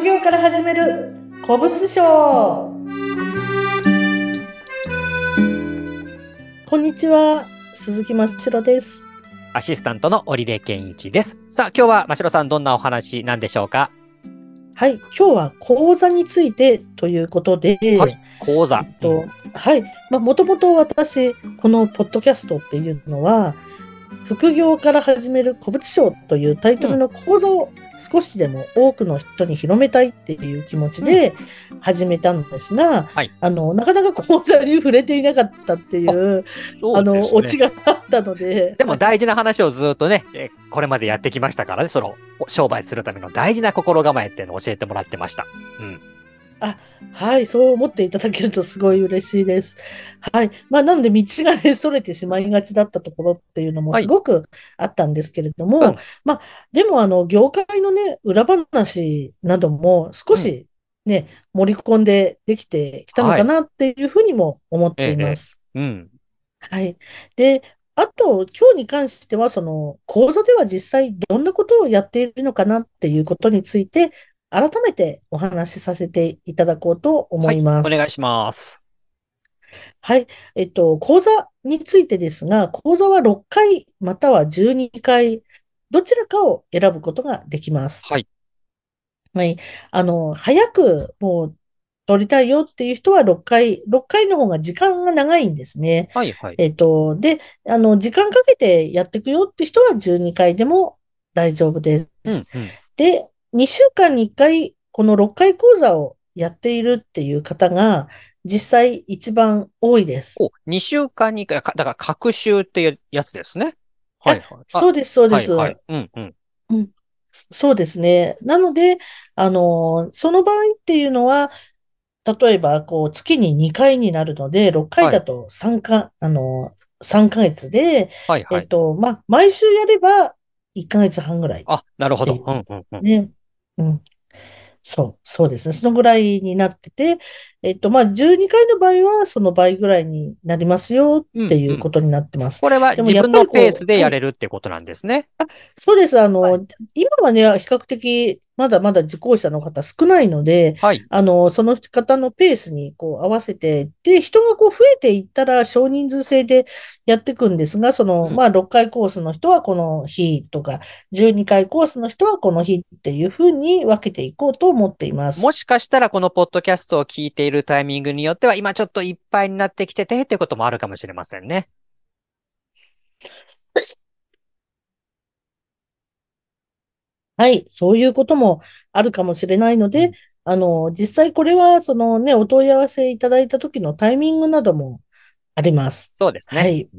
副業から始める古物商こんにちは鈴木真白ですアシスタントの織出健一です。さあ、今日は真白さんどんなお話なんでしょうか？はい今日は講座についてということで、はい講座。えっと、はい。まあ、もともと私、このポッドキャストっていうのは、副業から始める古物商というタイトルの講座を少しでも多くの人に広めたいっていう気持ちで始めたんですが、はいあの、なかなか講座に触れていなかったっていう、あの、オチが。があったので、でも大事な話をずっとね、えーこれまでやってきましたからね、その、お商売するための大事な心構えっていうのを教えてもらってました。うん。はい、そう思っていただけるとすごい嬉しいです。はい。まあ、なので、道がね、それてしまいがちだったところっていうのもはいすごくあったんですけれども、うんまあ、でも、あの、業界のね、裏話なども少しね、盛り込んでできてきたのかなっていうふうにも思っています。うん。はい。で、あと、今日に関しては、その、講座では実際どんなことをやっているのかなっていうことについて、改めてお話しさせていただこうと思います。はい。お願いします。はい。えっと、講座についてですが、講座は6回または12回、どちらかを選ぶことができます。はい。はい。あの、早くもう取りたいよっていう人は6回、6回の方が時間が長いんですね。はい、はい。えっと、で、あの、時間かけてやっていくよって人は12回でも大丈夫です。うん、うん。で、2週間に1回、この6回講座をやっているっていう方が、実際一番多いです。お、2週間に1回、かだから、各週っていうやつですね。はい、はい。あそうです、そうです。はい、はい。うん、うん。そうですね。なので、あの、その場合っていうのは、例えば、こう、月に2回になるので、6回だと3か、あの、3ヶ月で、はい、はい。えっと、まあ、毎週やれば1ヶ月半ぐらい。あ、なるほど。えうん、うん、うん。ね。うん。そう、そうですね。そのぐらいになってて、えっと、まあ、12回の場合は、その倍ぐらいになりますよっていうことになってます。これは自分のペースでやれるってことなんですね。そうです。あの、は今はね、比較的、まだまだ受講者の方少ないので、はい。あの、その方のペースにこう合わせて、で、人がこう増えていったら少人数制でやっていくんですが、その、うんまあ、6回コースの人はこの日とか、12回コースの人はこの日っていうふうに分けていこうと思っています。もしかしたらこのポッドキャストを聞いているタイミングによっては、今ちょっといっぱいになってきててってこともあるかもしれませんね。はい、そういうこともあるかもしれないので、うんあの、実際これは、そのね、お問い合わせいただいた時のタイミングなどもあります。そうですね。はい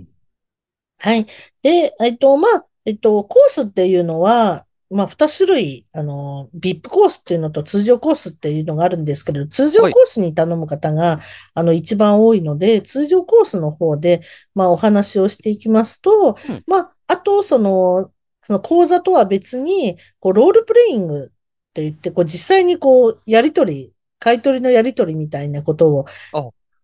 はい。で、えっと、まあ、えっと、コースっていうのは、まあ、二種類、あの、VIP コースっていうのと通常コースっていうのがあるんですけど、通常コースに頼む方が、あの、一番多いので、通常コースの方で、まあ、お話をしていきますとうん、まあ、あと、その、その講座とは別に、こう、ロールプレイングって言って、こう、実際にこう、やりとり、買い取りのやりとりみたいなことを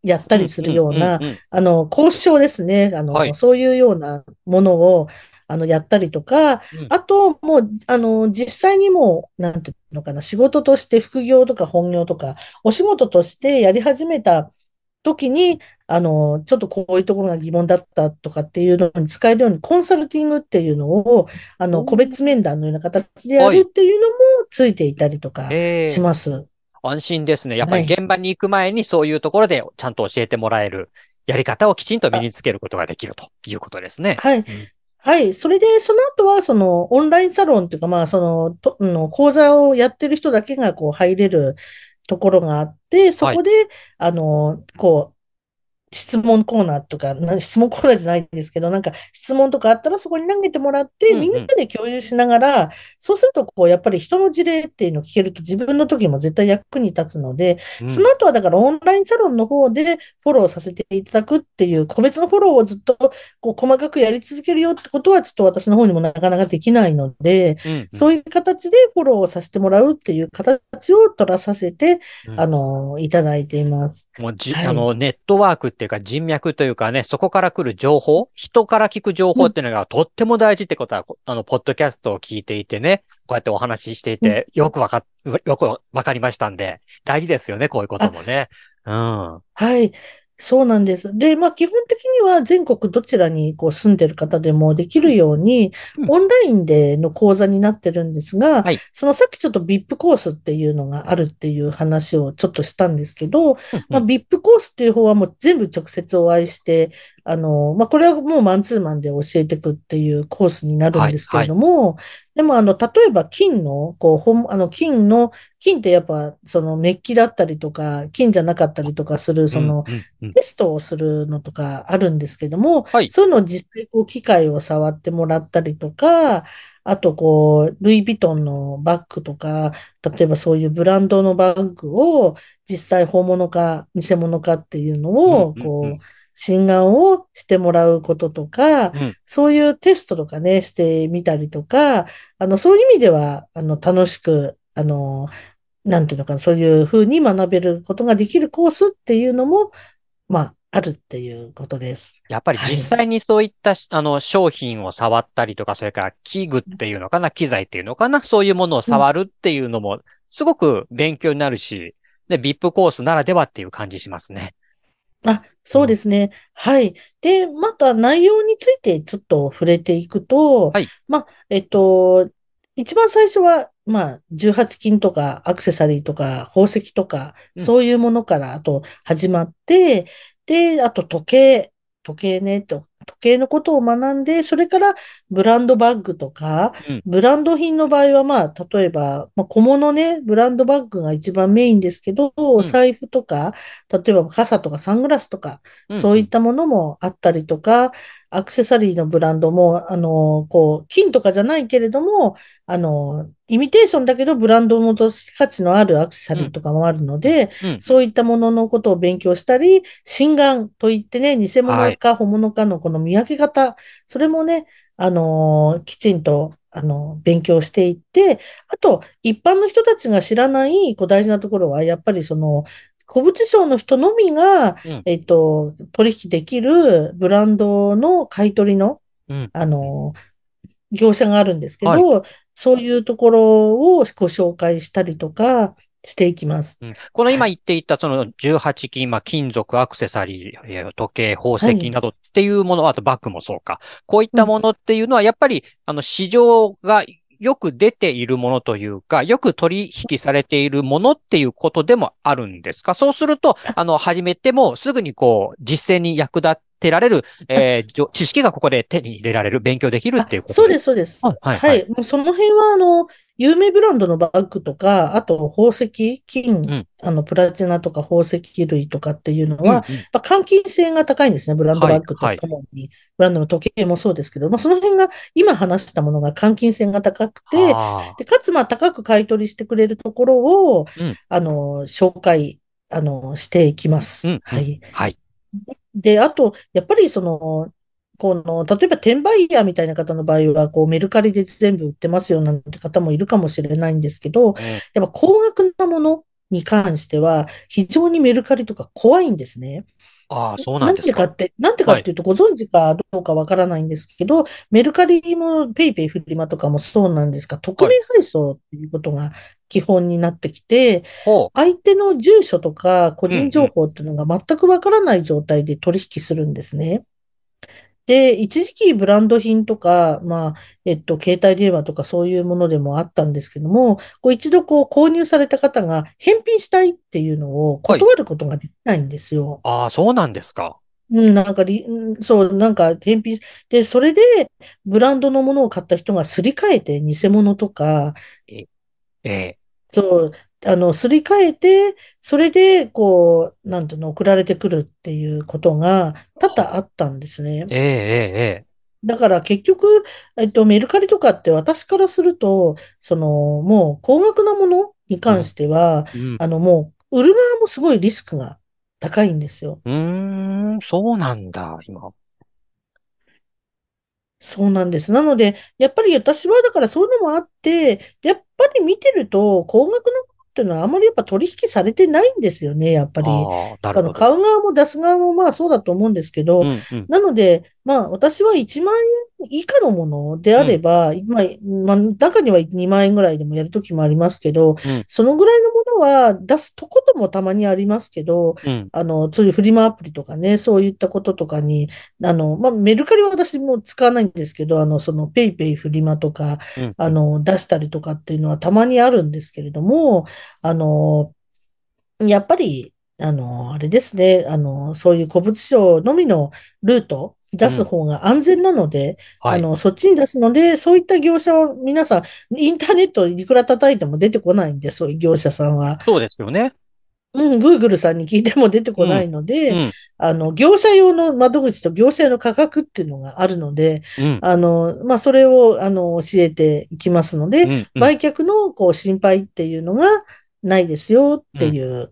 やったりするような、あの、交渉ですね。あの、はいそういうようなものを、あの、やったりとか、うんあと、もう、あの、実際にもう、なんていうのかな、仕事として副業とか本業とか、お仕事としてやり始めた時に、あの、ちょっとこういうところが疑問だったとかっていうのに使えるように、コンサルティングっていうのを、あの、個別面談のような形でやるっていうのもついていたりとかええします。安心ですね。やっぱりはい現場に行く前にそういうところでちゃんと教えてもらえるやり方をきちんと身につけることができるということですね。はい。はい。それで、その後は、その、オンラインサロンというか、まあ、その、と、の、講座をやってる人だけが、こう、入れるところがあって、そこで、あの、こう、質問コーナーとか、な質問コーナーじゃないんですけど、なんか質問とかあったらそこに投げてもらって、うんうん。みんなで共有しながら、そうすると、こう、やっぱり人の事例っていうのを聞けると自分の時も絶対役に立つので、うん。その後はだからオンラインサロンの方でフォローさせていただくっていう個別のフォローをずっとこう細かくやり続けるよってことはちょっと私の方にもなかなかできないので、うんうん。そういう形でフォローをさせてもらうっていう形を取らさせて、うん。あの、いただいています。もうじ、はい。あの、ネットワークっていうか人脈というかね、そこから来る情報、人から聞く情うん、報っていうのがとっても大事ってことは、こあの、ポッドキャストを聞いていてね、こうやってお話ししていうんて、よくわかっ、よくわかりましたんで、大事ですよね、こういうことあ、もね。うん。はい。そうなんです。で、まあ、基本的には全国どちらにこう住んでる方でもできるように、うん。オンラインでの講座になってるんですが、はい。そのさっきちょっと VIP コースっていうのがあるっていう話をちょっとしたんですけど、うん、うまあ、ん。VIP コースっていう方はもう全部直接お会いして、あの、まあ、これはもうマンツーマンで教えていくっていうコースになるんはい、ですけれはい。ども、でもあの、例えば金の、こう、本、あの、金の、金ってやっぱ、そのメッキだったりとか、金じゃなかったりとかする、うん、その。テストをするのとかあるんですけども、はい。そういうのを実際こう機械を触ってもらったりとか、あとこう、ルイ・ヴィトンのバッグとか、例えばそういうブランドのバッグを実際本物か偽物かっていうのうん、を、こう、ん。診断をしてもらうこととか、うん。そういうテストとかね、してみたりとか、あの、そういう意味では、あの、楽しく、あの、なんていうのかな、そういうふうに学べることができるコースっていうのも、まあ、あるっていうことです。やっぱりはい。実際にそういったし、あの、商品を触ったりとか、それから器具っていうのかな、機材っていうのかな、そういうものをうん。触るっていうのも、すごく勉強になるし、で、VIP コースならではっていう感じしますね。あ、うそうん。ですね。はい。で、また内容についてちょっと触れていくと、はい。まあ、えっと、一番最初は、まあ、18金とかアクセサリーとか宝石とか、うん。そういうものから、あと始まって、で、あと時計、時計ね、と、時計のことを学んで、それからブランドバッグとか、うん。ブランド品の場合は、まあ、例えば、まあ、小物ね、ブランドバッグが一番メインですけど、うん。お財布とか、例えば傘とかサングラスとか、うん。そううん。いったものもあったりとか、アクセサリーのブランドも、あの、こう、金とかじゃないけれども、あの、イミテーションだけどブランドの価値のあるアクセサうん。リーとかもあるので、うん。そういったもののことを勉強したり、真贋といってね、偽はい。物か本物かのこの見分け方、それもね、あの、きちんと、あの、勉強していって、あと、一般の人たちが知らない、こう大事なところは、やっぱりその、古物商の人のみが、うん。えっと、取引できるブランドの買い取りの、うん。あの、業者があるんですけはい。ど、そういうところをご紹介したりとかしていきます。うん、このはい。今言っていたその18金、まあ、金属、アクセサリー、えー時計、宝はい。石などっていうもの、あとバッグもそうか。こういっうん。たものっていうのは、やっぱり、あの、市場がよく出ているものというか、よく取引されているものっていうことでもあるんですか？そうすると、あ、あの、始めてもすぐにこう、実践に役立てられる、あ、えー知識がここで手に入れられる、勉強できるっていうあ、ことです。そうです、そうです。はい、はい、ははい。い。もうその辺は、あの、有名ブランドのバッグとか、あと宝石、金、うん、あの、プラチナとか宝石類とかっていうのうん、は、うん。やっぱ換金性が高いんですね。ブランドはい、バッグとはい。ともに。ブランドの時計もそうですけど、まあ、その辺が今話したものが換金性が高くて、はあ。で、かつまあ高く買い取りしてくれるところを、うん、あの、紹介、あの、していきまうす。ん、うん。はい。はい。で、あと、やっぱりその、この、例えば転売ヤーみたいな方の場合は、こうメルカリで全部売ってますよなんて方もいるかもしれないんですけど、うん。やっぱ高額なものに関しては、非常にメルカリとか怖いんですね。ああ、そうななんんですか？でかって、なんでかはい。っていうと、ご存知かどうかわからないんですけど、メルカリもペイペイフリマとかもそうなんですが、匿はい。名配送っていうことが基本になってきて、ほ相手の住所とか個人情うん。報っていうのが全くわからない状態で取引するんですね。で、一時期ブランド品とか、まあ、えっと、携帯電話とかそういうものでもあったんですけども、こう一度こう購入された方が返品したいっていうのをはい。断ることができないんですよ。ああ、そうなんですか。うん、なんかそう、なんか返品、で、それでブランドのものを買った人がすり替えて偽物とか、え、ええ。そう、あの、すり替えて、それで、こう、なんていうの、送られてくるっていうことが多々あったんですね。ええ、ええ、ええ。だから結局、えっと、メルカリとかって私からすると、その、もう高額なものに関うん、しては、うん。あの、もう、売る側もすごいリスクが高いんですよ。うーん、そうなんだ、今。そうなんです。なので、やっぱり私はだからそういうのもあって、やっぱり見てると、高額なっっていうのはあまりやっぱ取引されてないんですよね、やっぱり。あの。買う側も出す側もまあそうだと思うんですけど、うん、うん、なので、まあ私は1万円以下のものであれば、まあ、まあ、中には2万円ぐらいでもやるときもありますけど、うん、そのぐらいのものは出すとこともたまにありますけど、うん、あの、そういうフリマアプリとかね、そういったこととかに、あの、まあ、メルカリは私も使わないんですけど、あの、そのペイペイフリマとか、うん、あの、出したりとかっていうのはたまにあるんですけれども、あの、やっぱり、あの、あれですね、あの、そういう古物商のみのルート、出す方が安全なので、はい。あの、そっちに出すので、そういった業者は皆さん、インターネットいくら叩いても出てこないんで、そういう業者さんは。そうですよね。うん、Google さんに聞いても出てこないのうで、ん、あの、業者用の窓口と業者用の価格っていうのがあるので、うん、あの、まあ、それを、あの、教えていきますので、うん、うん。売却の、こう、心配っていうのがないですよっていう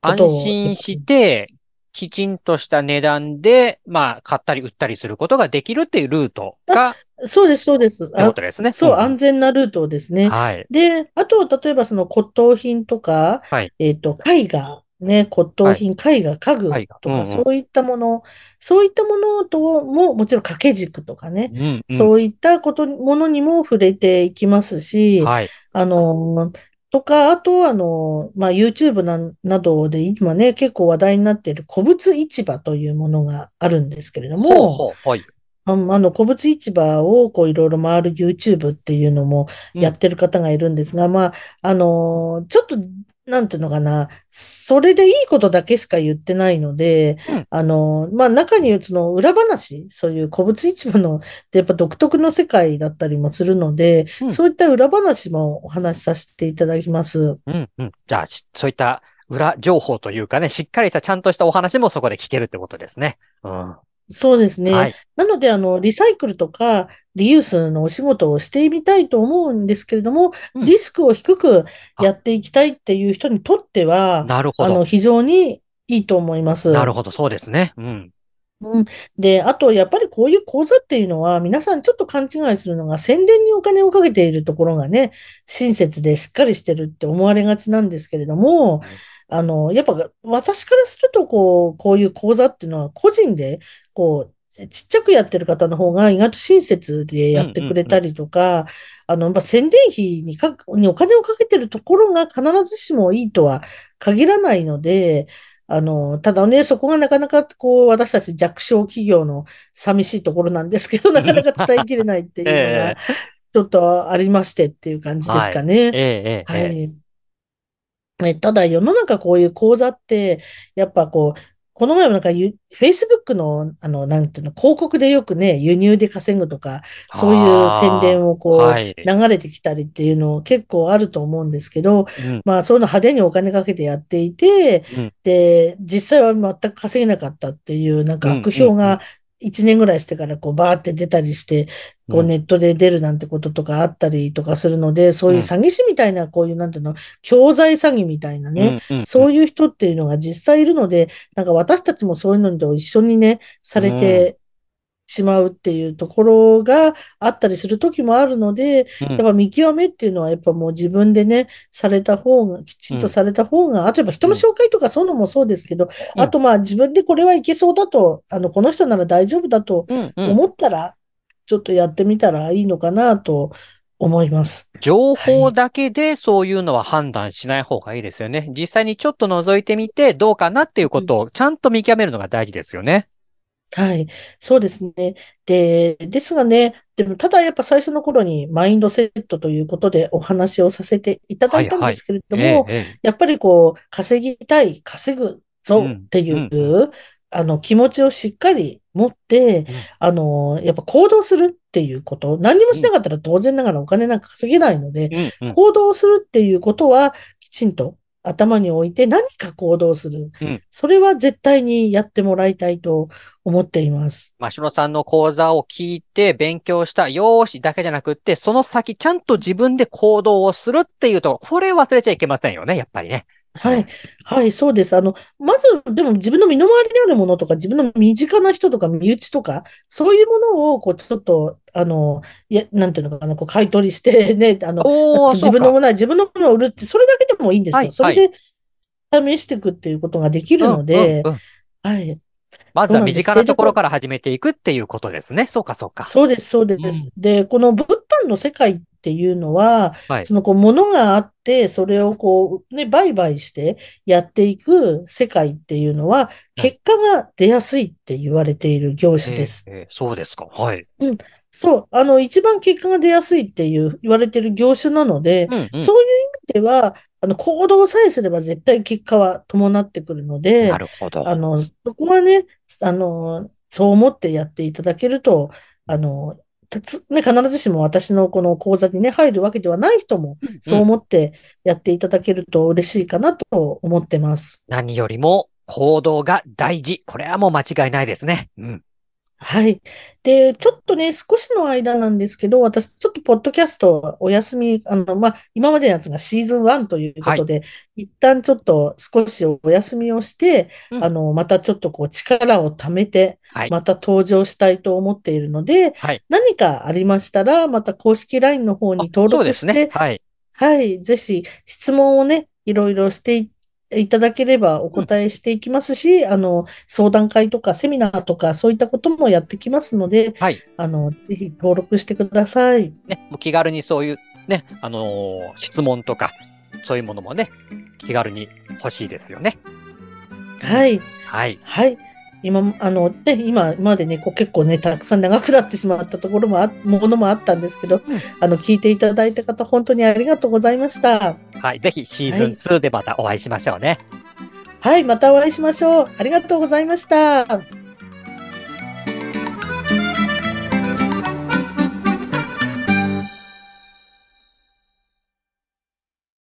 安を。心して、きちんとした値段で、まあ、買ったり売ったりすることができるっていうルートが、そうです、そうです。ってことですね。そう、ん安全なルートですね。はい。で、あと、例えばその骨董品とか、はいえっと、絵画、ね、骨董品、絵画、家具とか、うんうんそういったもの、そういったものとも、もちろん掛け軸とかね、うん、うん。そういったこと、ものにも触れていきますし、はい。あの、とか、あと、あの、まあ、YouTube な、などで今ね、結構話題になっている古物市場というものがあるんですけれども、はい。ああの、古物市場をこういろいろ回る YouTube っていうのもうんやってる方がいるんですが、まあ、あの、ちょっと、なんていうのかな、それでいいことだけしか言ってないので、うんあの、まあ、中にその裏話、そういう古物市場の、やっぱ独特の世界だったりもするので、うんそういった裏話もお話しさせていただきます。うん、うん。じゃあ、しそういった裏情報というかね、しっかりしたちゃんとしたお話もそこで聞けるってことですね。うん。そうですね。はい。なので、あの、リサイクルとか、リユースのお仕事をしてみたいと思うんですけれども、うんリスクを低くやっていきたいっていう人にとっては、なるほあの、ど。非常にいいと思います。なるほど、そうですね。うん。うん。で、あと、やっぱりこういう講座っていうのは、皆さんちょっと勘違いするのが、宣伝にお金をかけているところがね、親切でしっかりしてるって思われがちなんですけれども、あの、やっぱ私からすると、こう、こういう講座っていうのは、個人で、こう、ちっちゃくやってる方の方が意外と親切でやってくれたりとか、あの、まあ、宣伝費にか、にお金をかけてるところが必ずしもいいとは限らないので、あの、ただね、そこがなかなか、こう、私たち弱小企業の寂しいところなんですけど、なかなか伝えきれないっていうのえが、ちょっとありましてっていう感じですかね。えええはええい。ねただ世の中こういう講座って、やっぱこう、この前もなんかゆ、Facebook の、あの、なんていうの、広告でよくね、輸入で稼ぐとか、そういう宣伝をこう、はい。流れてきたりっていうの結構あると思うんですけど、うん。まあそういうの派手にお金かけてやっていて、うんで、実際は全く稼げなかったっていう、なんか悪評が1年ぐらいしてからこうバーって出たりして、こううん。ネットで出るなんてこととかあったりとかするので、そういう詐欺師みたいな、こういうなんていうの、教材詐欺みたいなね、そういう人っていうのが実際いるので、なんか私たちもそういうのと一緒にね、されてしまうっていうところがあったりする時もあるので、うんやっぱ見極めっていうのはやっぱもう自分でね、された方が、きちんとされた方が、あとやっぱ人の紹介とかそういうのもそうですけど、うんあとまあ自分でこれはいけそうだと、あの、この人なら大丈夫だとうんうん思ったら、ちょっとやってみたらいいのかなと思います。情報だけでそういうのは判断しない方がいいですよね。実際にちょっと覗いてみてどうかなっていうことをちゃんと見極めるのが大事ですよね。はい。そうですね。で、ですがね、でもただやっぱ最初の頃にマインドセットということでお話をさせていただいたんですけれども、えええ。やっぱりこう、稼ぎたい、稼ぐぞうんっていう、うんあの、気持ちをしっかり持って、あの、やっぱ行動するっていうこと、何にもしなかったら当然ながらお金なんか稼げないので、えうんうん。行動するっていうことはきちんと頭に置いて何か行動する。うんそれは絶対にやってもらいたいと思っています。マシロさんの講座を聞いて勉強した、よーしだけじゃなくって、その先ちゃんと自分で行動をするっていうと、これ忘れちゃいけませんよね、やっぱりね。はい。はい、そうです。あの、まず、でも自分の身の回りにあるものとか、自分の身近な人とか、身内とか、そういうものを、こう、ちょっと、あの、いや、なんていうのかな、こう、買い取りして ね、あの、自分のものは自分のものを売るって、それだけでもいいんですよ。はい、それで試していくっていうことができるので、うんうんうん、はい。まずは身近なところから始めていくっていうことですね。そうか、そうか。そうです、そうです。うん、で、この物販の世界っていうのは、はい、そのこう物があって、それをこうね、売買してやっていく世界っていうのは、結果が出やすいって言われている業種です。えーえー、そうですか。はい。うん。そう、あの、一番結果が出やすいっていう言われている業種なので、うんうん、そういう意味では、あの、行動さえすれば絶対結果は伴ってくるので、なるほど。あの、そこはね、あの、そう思ってやっていただけると、あの、ね、必ずしも私のこの講座にね、入るわけではない人も、そう思ってやっていただけると嬉しいかなと思ってます。うん、何よりも行動が大事。これはもう間違いないですね。うん。はい。で、ちょっとね、少しの間なんですけど、私、ちょっとポッドキャストお休み、あの、まあ、今までのやつがシーズン1ということで、はい、一旦ちょっと少しお休みをして、うん、あの、またちょっとこう力を貯めて、また登場したいと思っているので、はい、何かありましたら、また公式 LINE の方に登録して、ね、はい。はい。ぜひ、質問をね、いろいろしていいただければお答えしていきますし、うん、あの、相談会とかセミナーとかそういったこともやってきますので、はい。あの、ぜひ登録してください。ね、もう気軽にそういうね、あのー、質問とか、そういうものもね、気軽に欲しいですよね。はい。はい。はい。今、あの、ね、今までね、こう結構ね、たくさん長くなってしまったところもあ、ものもあったんですけど、うん、あの、聞いていただいた方、本当にありがとうございました。はい、ぜひシーズン2でまたお会いしましょうね。はい、はい、またお会いしましょう。ありがとうございました。